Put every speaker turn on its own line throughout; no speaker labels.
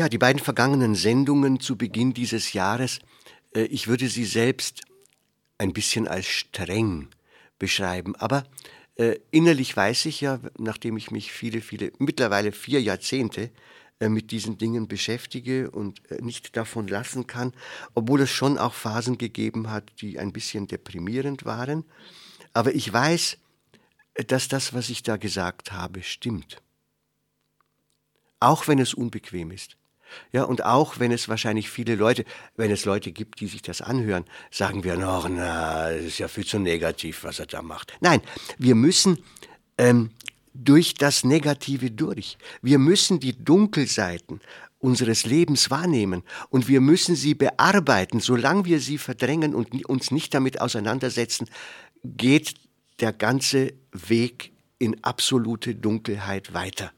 Ja, die beiden vergangenen Sendungen zu Beginn dieses Jahres, äh, ich würde sie selbst ein bisschen als streng beschreiben. Aber äh, innerlich weiß ich ja, nachdem ich mich viele, viele, mittlerweile vier Jahrzehnte äh, mit diesen Dingen beschäftige und äh, nicht davon lassen kann, obwohl es schon auch Phasen gegeben hat, die ein bisschen deprimierend waren. Aber ich weiß, äh, dass das, was ich da gesagt habe, stimmt. Auch wenn es unbequem ist. Ja, und auch wenn es wahrscheinlich viele Leute, wenn es Leute gibt, die sich das anhören, sagen wir noch, na, das ist ja viel zu negativ, was er da macht. Nein, wir müssen ähm, durch das Negative durch. Wir müssen die Dunkelseiten unseres Lebens wahrnehmen und wir müssen sie bearbeiten. Solange wir sie verdrängen und uns nicht damit auseinandersetzen, geht der ganze Weg in absolute Dunkelheit weiter.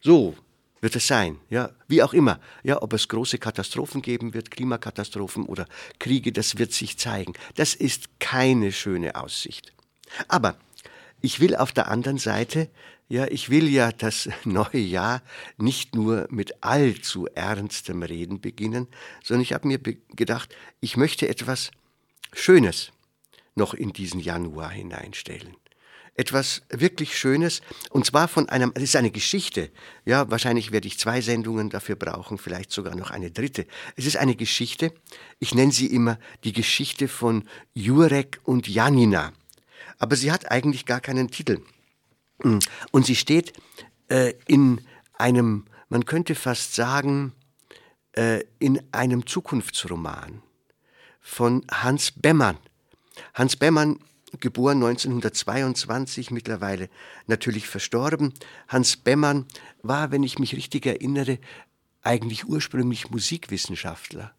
So, wird es sein, ja, wie auch immer, ja, ob es große Katastrophen geben wird, Klimakatastrophen oder Kriege, das wird sich zeigen. Das ist keine schöne Aussicht. Aber ich will auf der anderen Seite, ja, ich will ja das neue Jahr nicht nur mit allzu ernstem Reden beginnen, sondern ich habe mir gedacht, ich möchte etwas Schönes noch in diesen Januar hineinstellen etwas wirklich Schönes und zwar von einem, es ist eine Geschichte, ja, wahrscheinlich werde ich zwei Sendungen dafür brauchen, vielleicht sogar noch eine dritte. Es ist eine Geschichte, ich nenne sie immer die Geschichte von Jurek und Janina, aber sie hat eigentlich gar keinen Titel. Und sie steht äh, in einem, man könnte fast sagen, äh, in einem Zukunftsroman von Hans Bemmann. Hans Bemmann geboren 1922, mittlerweile natürlich verstorben. Hans Bemmann war, wenn ich mich richtig erinnere, eigentlich ursprünglich Musikwissenschaftler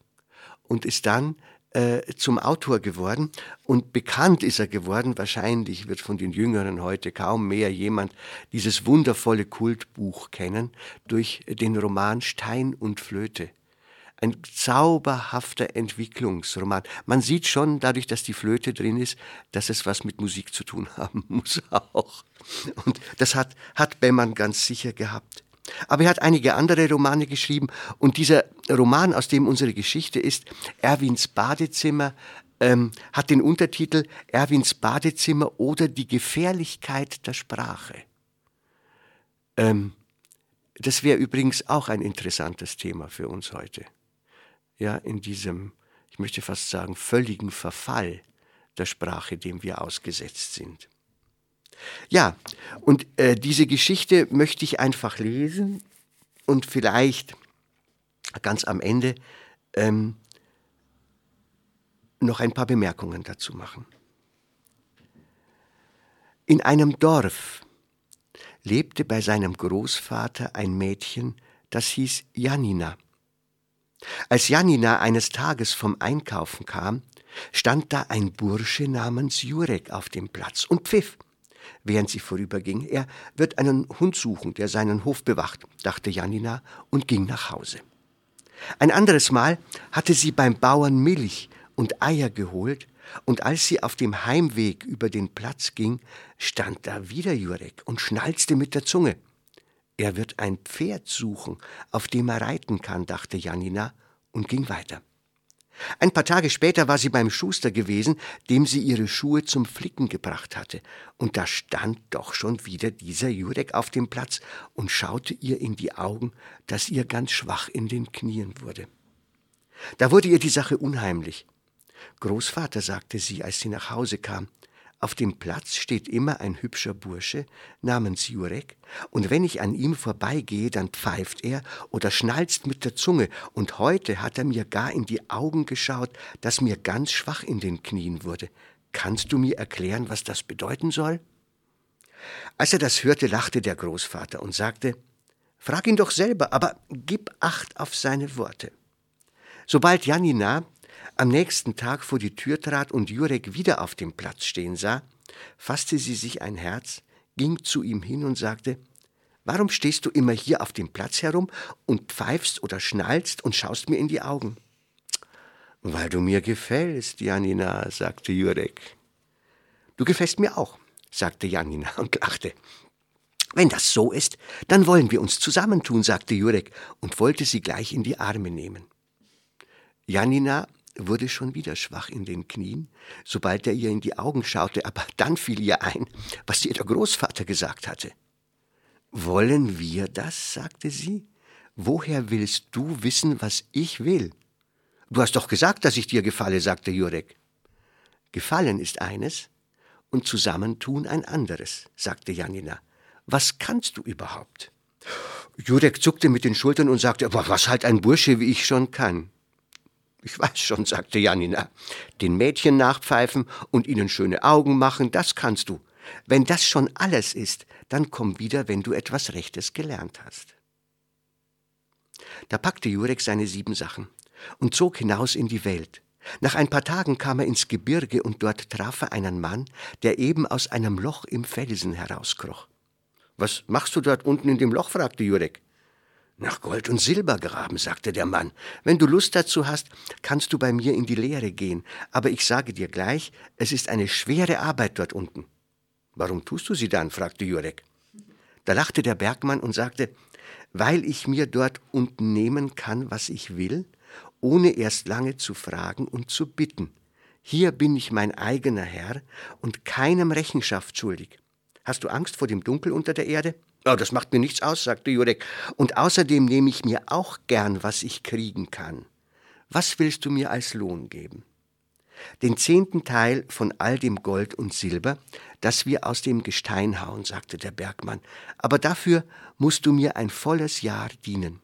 und ist dann äh, zum Autor geworden und bekannt ist er geworden, wahrscheinlich wird von den Jüngeren heute kaum mehr jemand dieses wundervolle Kultbuch kennen, durch den Roman Stein und Flöte ein zauberhafter Entwicklungsroman. Man sieht schon, dadurch, dass die Flöte drin ist, dass es was mit Musik zu tun haben muss auch. Und das hat, hat Bellmann ganz sicher gehabt. Aber er hat einige andere Romane geschrieben und dieser Roman, aus dem unsere Geschichte ist, Erwins Badezimmer, ähm, hat den Untertitel Erwins Badezimmer oder die Gefährlichkeit der Sprache. Ähm, das wäre übrigens auch ein interessantes Thema für uns heute ja, in diesem, ich möchte fast sagen, völligen Verfall der Sprache, dem wir ausgesetzt sind. Ja, und äh, diese Geschichte möchte ich einfach lesen und vielleicht ganz am Ende ähm, noch ein paar Bemerkungen dazu machen. In einem Dorf lebte bei seinem Großvater ein Mädchen, das hieß Janina. Als Janina eines Tages vom Einkaufen kam, stand da ein Bursche namens Jurek auf dem Platz und pfiff. Während sie vorüberging, er wird einen Hund suchen, der seinen Hof bewacht, dachte Janina und ging nach Hause. Ein anderes Mal hatte sie beim Bauern Milch und Eier geholt, und als sie auf dem Heimweg über den Platz ging, stand da wieder Jurek und schnalzte mit der Zunge. Er wird ein Pferd suchen, auf dem er reiten kann, dachte Janina und ging weiter. Ein paar Tage später war sie beim Schuster gewesen, dem sie ihre Schuhe zum Flicken gebracht hatte, und da stand doch schon wieder dieser Jurek auf dem Platz und schaute ihr in die Augen, dass ihr ganz schwach in den Knien wurde. Da wurde ihr die Sache unheimlich. Großvater, sagte sie, als sie nach Hause kam, auf dem Platz steht immer ein hübscher Bursche namens Jurek, und wenn ich an ihm vorbeigehe, dann pfeift er oder schnalzt mit der Zunge, und heute hat er mir gar in die Augen geschaut, dass mir ganz schwach in den Knien wurde. Kannst du mir erklären, was das bedeuten soll? Als er das hörte, lachte der Großvater und sagte, Frag ihn doch selber, aber gib Acht auf seine Worte. Sobald Janina am nächsten Tag vor die Tür trat und Jurek wieder auf dem Platz stehen sah, fasste sie sich ein Herz, ging zu ihm hin und sagte, Warum stehst du immer hier auf dem Platz herum und pfeifst oder schnallst und schaust mir in die Augen? Weil du mir gefällst, Janina, sagte Jurek. Du gefällst mir auch, sagte Janina und lachte. Wenn das so ist, dann wollen wir uns zusammentun, sagte Jurek und wollte sie gleich in die Arme nehmen. Janina wurde schon wieder schwach in den Knien, sobald er ihr in die Augen schaute, aber dann fiel ihr ein, was ihr der Großvater gesagt hatte. Wollen wir das? sagte sie. Woher willst du wissen, was ich will? Du hast doch gesagt, dass ich dir gefalle, sagte Jurek. Gefallen ist eines und Zusammentun ein anderes, sagte Janina. Was kannst du überhaupt? Jurek zuckte mit den Schultern und sagte, aber was halt ein Bursche wie ich schon kann. Ich weiß schon, sagte Janina. Den Mädchen nachpfeifen und ihnen schöne Augen machen, das kannst du. Wenn das schon alles ist, dann komm wieder, wenn du etwas Rechtes gelernt hast. Da packte Jurek seine sieben Sachen und zog hinaus in die Welt. Nach ein paar Tagen kam er ins Gebirge und dort traf er einen Mann, der eben aus einem Loch im Felsen herauskroch. Was machst du dort unten in dem Loch? fragte Jurek. Nach Gold und Silber graben, sagte der Mann. Wenn du Lust dazu hast, kannst du bei mir in die Lehre gehen, aber ich sage dir gleich, es ist eine schwere Arbeit dort unten. Warum tust du sie dann? fragte Jurek. Da lachte der Bergmann und sagte, weil ich mir dort unten nehmen kann, was ich will, ohne erst lange zu fragen und zu bitten. Hier bin ich mein eigener Herr und keinem Rechenschaft schuldig. Hast du Angst vor dem Dunkel unter der Erde? Oh, das macht mir nichts aus, sagte Jurek. Und außerdem nehme ich mir auch gern, was ich kriegen kann. Was willst du mir als Lohn geben? Den zehnten Teil von all dem Gold und Silber, das wir aus dem Gestein hauen, sagte der Bergmann. Aber dafür musst du mir ein volles Jahr dienen.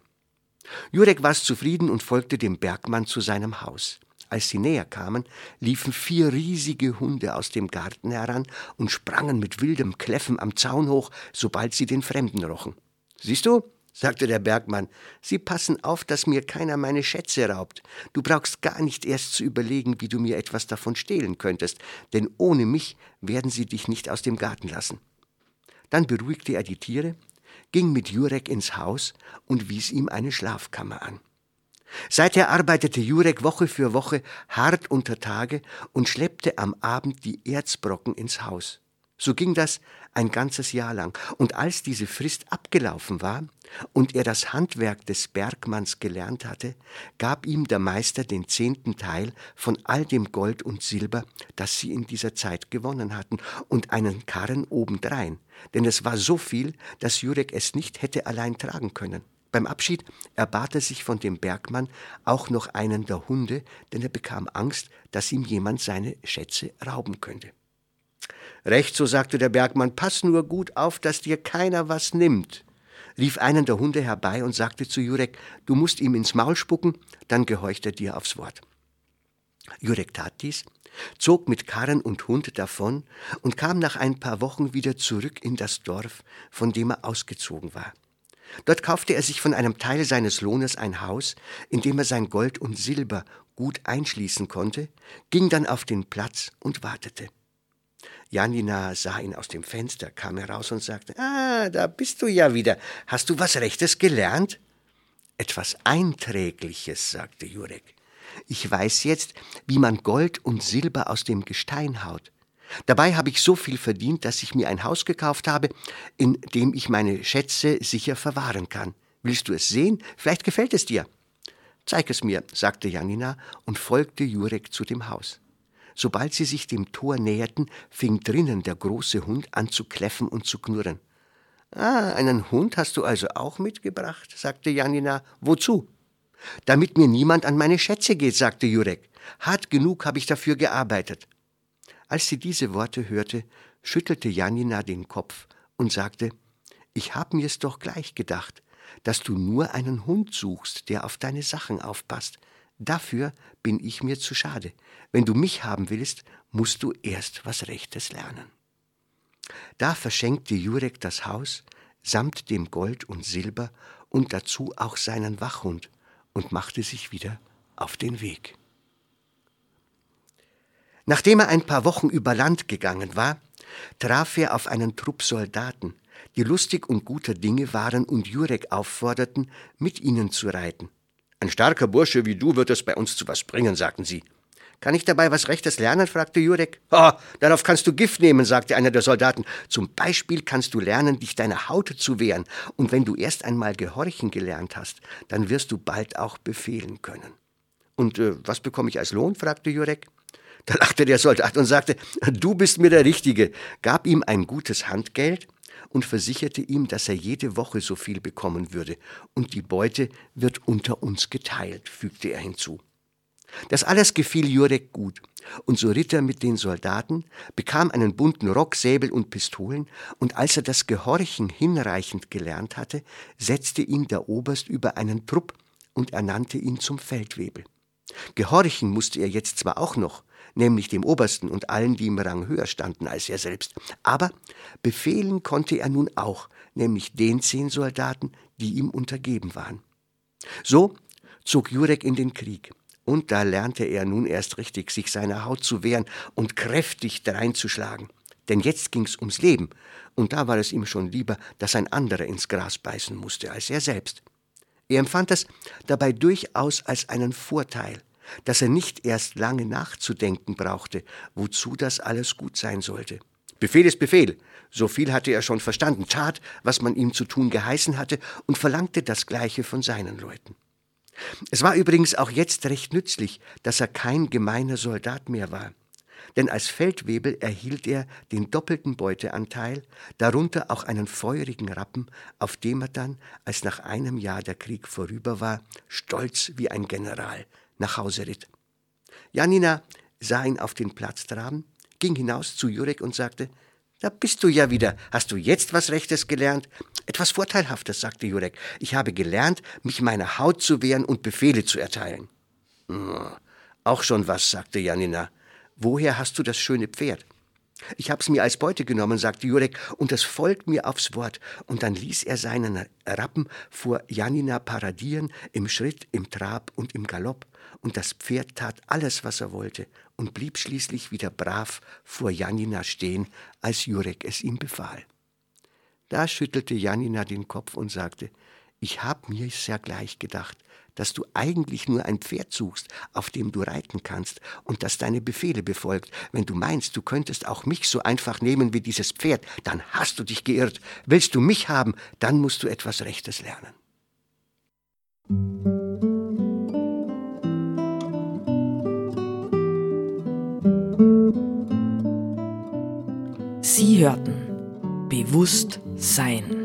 Jurek war zufrieden und folgte dem Bergmann zu seinem Haus. Als sie näher kamen, liefen vier riesige Hunde aus dem Garten heran und sprangen mit wildem Kläffen am Zaun hoch, sobald sie den Fremden rochen. Siehst du, sagte der Bergmann, Sie passen auf, dass mir keiner meine Schätze raubt. Du brauchst gar nicht erst zu überlegen, wie du mir etwas davon stehlen könntest, denn ohne mich werden sie dich nicht aus dem Garten lassen. Dann beruhigte er die Tiere, ging mit Jurek ins Haus und wies ihm eine Schlafkammer an. Seither arbeitete Jurek Woche für Woche hart unter Tage und schleppte am Abend die Erzbrocken ins Haus. So ging das ein ganzes Jahr lang. Und als diese Frist abgelaufen war und er das Handwerk des Bergmanns gelernt hatte, gab ihm der Meister den zehnten Teil von all dem Gold und Silber, das sie in dieser Zeit gewonnen hatten, und einen Karren obendrein. Denn es war so viel, dass Jurek es nicht hätte allein tragen können. Beim Abschied erbat er sich von dem Bergmann auch noch einen der Hunde, denn er bekam Angst, dass ihm jemand seine Schätze rauben könnte. Recht, so sagte der Bergmann, pass nur gut auf, dass dir keiner was nimmt, rief einen der Hunde herbei und sagte zu Jurek, du musst ihm ins Maul spucken, dann gehorcht er dir aufs Wort. Jurek tat dies, zog mit Karren und Hund davon und kam nach ein paar Wochen wieder zurück in das Dorf, von dem er ausgezogen war. Dort kaufte er sich von einem Teil seines Lohnes ein Haus, in dem er sein Gold und Silber gut einschließen konnte, ging dann auf den Platz und wartete. Janina sah ihn aus dem Fenster, kam heraus und sagte, Ah, da bist du ja wieder. Hast du was Rechtes gelernt? Etwas Einträgliches, sagte Jurek. Ich weiß jetzt, wie man Gold und Silber aus dem Gestein haut. Dabei habe ich so viel verdient, dass ich mir ein Haus gekauft habe, in dem ich meine Schätze sicher verwahren kann. Willst du es sehen? Vielleicht gefällt es dir. Zeig es mir, sagte Janina und folgte Jurek zu dem Haus. Sobald sie sich dem Tor näherten, fing drinnen der große Hund an zu kläffen und zu knurren. Ah, einen Hund hast du also auch mitgebracht, sagte Janina. Wozu? Damit mir niemand an meine Schätze geht, sagte Jurek. Hart genug habe ich dafür gearbeitet. Als sie diese Worte hörte, schüttelte Janina den Kopf und sagte, ich hab mir's doch gleich gedacht, dass du nur einen Hund suchst, der auf deine Sachen aufpasst. Dafür bin ich mir zu schade. Wenn du mich haben willst, musst du erst was Rechtes lernen. Da verschenkte Jurek das Haus samt dem Gold und Silber und dazu auch seinen Wachhund und machte sich wieder auf den Weg. Nachdem er ein paar Wochen über Land gegangen war, traf er auf einen Trupp Soldaten, die lustig und guter Dinge waren und Jurek aufforderten, mit ihnen zu reiten. Ein starker Bursche wie du wird es bei uns zu was bringen, sagten sie. Kann ich dabei was Rechtes lernen? fragte Jurek. Oh, darauf kannst du Gift nehmen, sagte einer der Soldaten. Zum Beispiel kannst du lernen, dich deiner Haut zu wehren. Und wenn du erst einmal gehorchen gelernt hast, dann wirst du bald auch befehlen können. Und äh, was bekomme ich als Lohn? fragte Jurek. Da lachte der Soldat und sagte, du bist mir der Richtige, gab ihm ein gutes Handgeld und versicherte ihm, dass er jede Woche so viel bekommen würde, und die Beute wird unter uns geteilt, fügte er hinzu. Das alles gefiel Jurek gut, und so ritt er mit den Soldaten, bekam einen bunten Rock, Säbel und Pistolen, und als er das Gehorchen hinreichend gelernt hatte, setzte ihn der Oberst über einen Trupp und ernannte ihn zum Feldwebel. Gehorchen musste er jetzt zwar auch noch, nämlich dem Obersten und allen, die im Rang höher standen als er selbst. Aber befehlen konnte er nun auch, nämlich den zehn Soldaten, die ihm untergeben waren. So zog Jurek in den Krieg. Und da lernte er nun erst richtig, sich seiner Haut zu wehren und kräftig dreinzuschlagen. Denn jetzt ging's ums Leben, und da war es ihm schon lieber, dass ein anderer ins Gras beißen musste als er selbst. Er empfand das dabei durchaus als einen Vorteil, dass er nicht erst lange nachzudenken brauchte, wozu das alles gut sein sollte. Befehl ist Befehl. So viel hatte er schon verstanden, tat, was man ihm zu tun geheißen hatte und verlangte das Gleiche von seinen Leuten. Es war übrigens auch jetzt recht nützlich, dass er kein gemeiner Soldat mehr war. Denn als Feldwebel erhielt er den doppelten Beuteanteil, darunter auch einen feurigen Rappen, auf dem er dann, als nach einem Jahr der Krieg vorüber war, stolz wie ein General nach Hause ritt. Janina sah ihn auf den Platz traben, ging hinaus zu Jurek und sagte, da bist du ja wieder. Hast du jetzt was Rechtes gelernt? Etwas Vorteilhaftes, sagte Jurek. Ich habe gelernt, mich meiner Haut zu wehren und Befehle zu erteilen. Hm, auch schon was, sagte Janina. Woher hast du das schöne Pferd? Ich hab's mir als Beute genommen, sagte Jurek, und es folgt mir aufs Wort. Und dann ließ er seinen Rappen vor Janina paradieren, im Schritt, im Trab und im Galopp, und das Pferd tat alles, was er wollte, und blieb schließlich wieder brav vor Janina stehen, als Jurek es ihm befahl. Da schüttelte Janina den Kopf und sagte, ich hab mir's ja gleich gedacht, dass du eigentlich nur ein Pferd suchst, auf dem du reiten kannst und das deine Befehle befolgt. Wenn du meinst, du könntest auch mich so einfach nehmen wie dieses Pferd, dann hast du dich geirrt. Willst du mich haben, dann musst du etwas Rechtes lernen.
Sie hörten Bewusst Sein.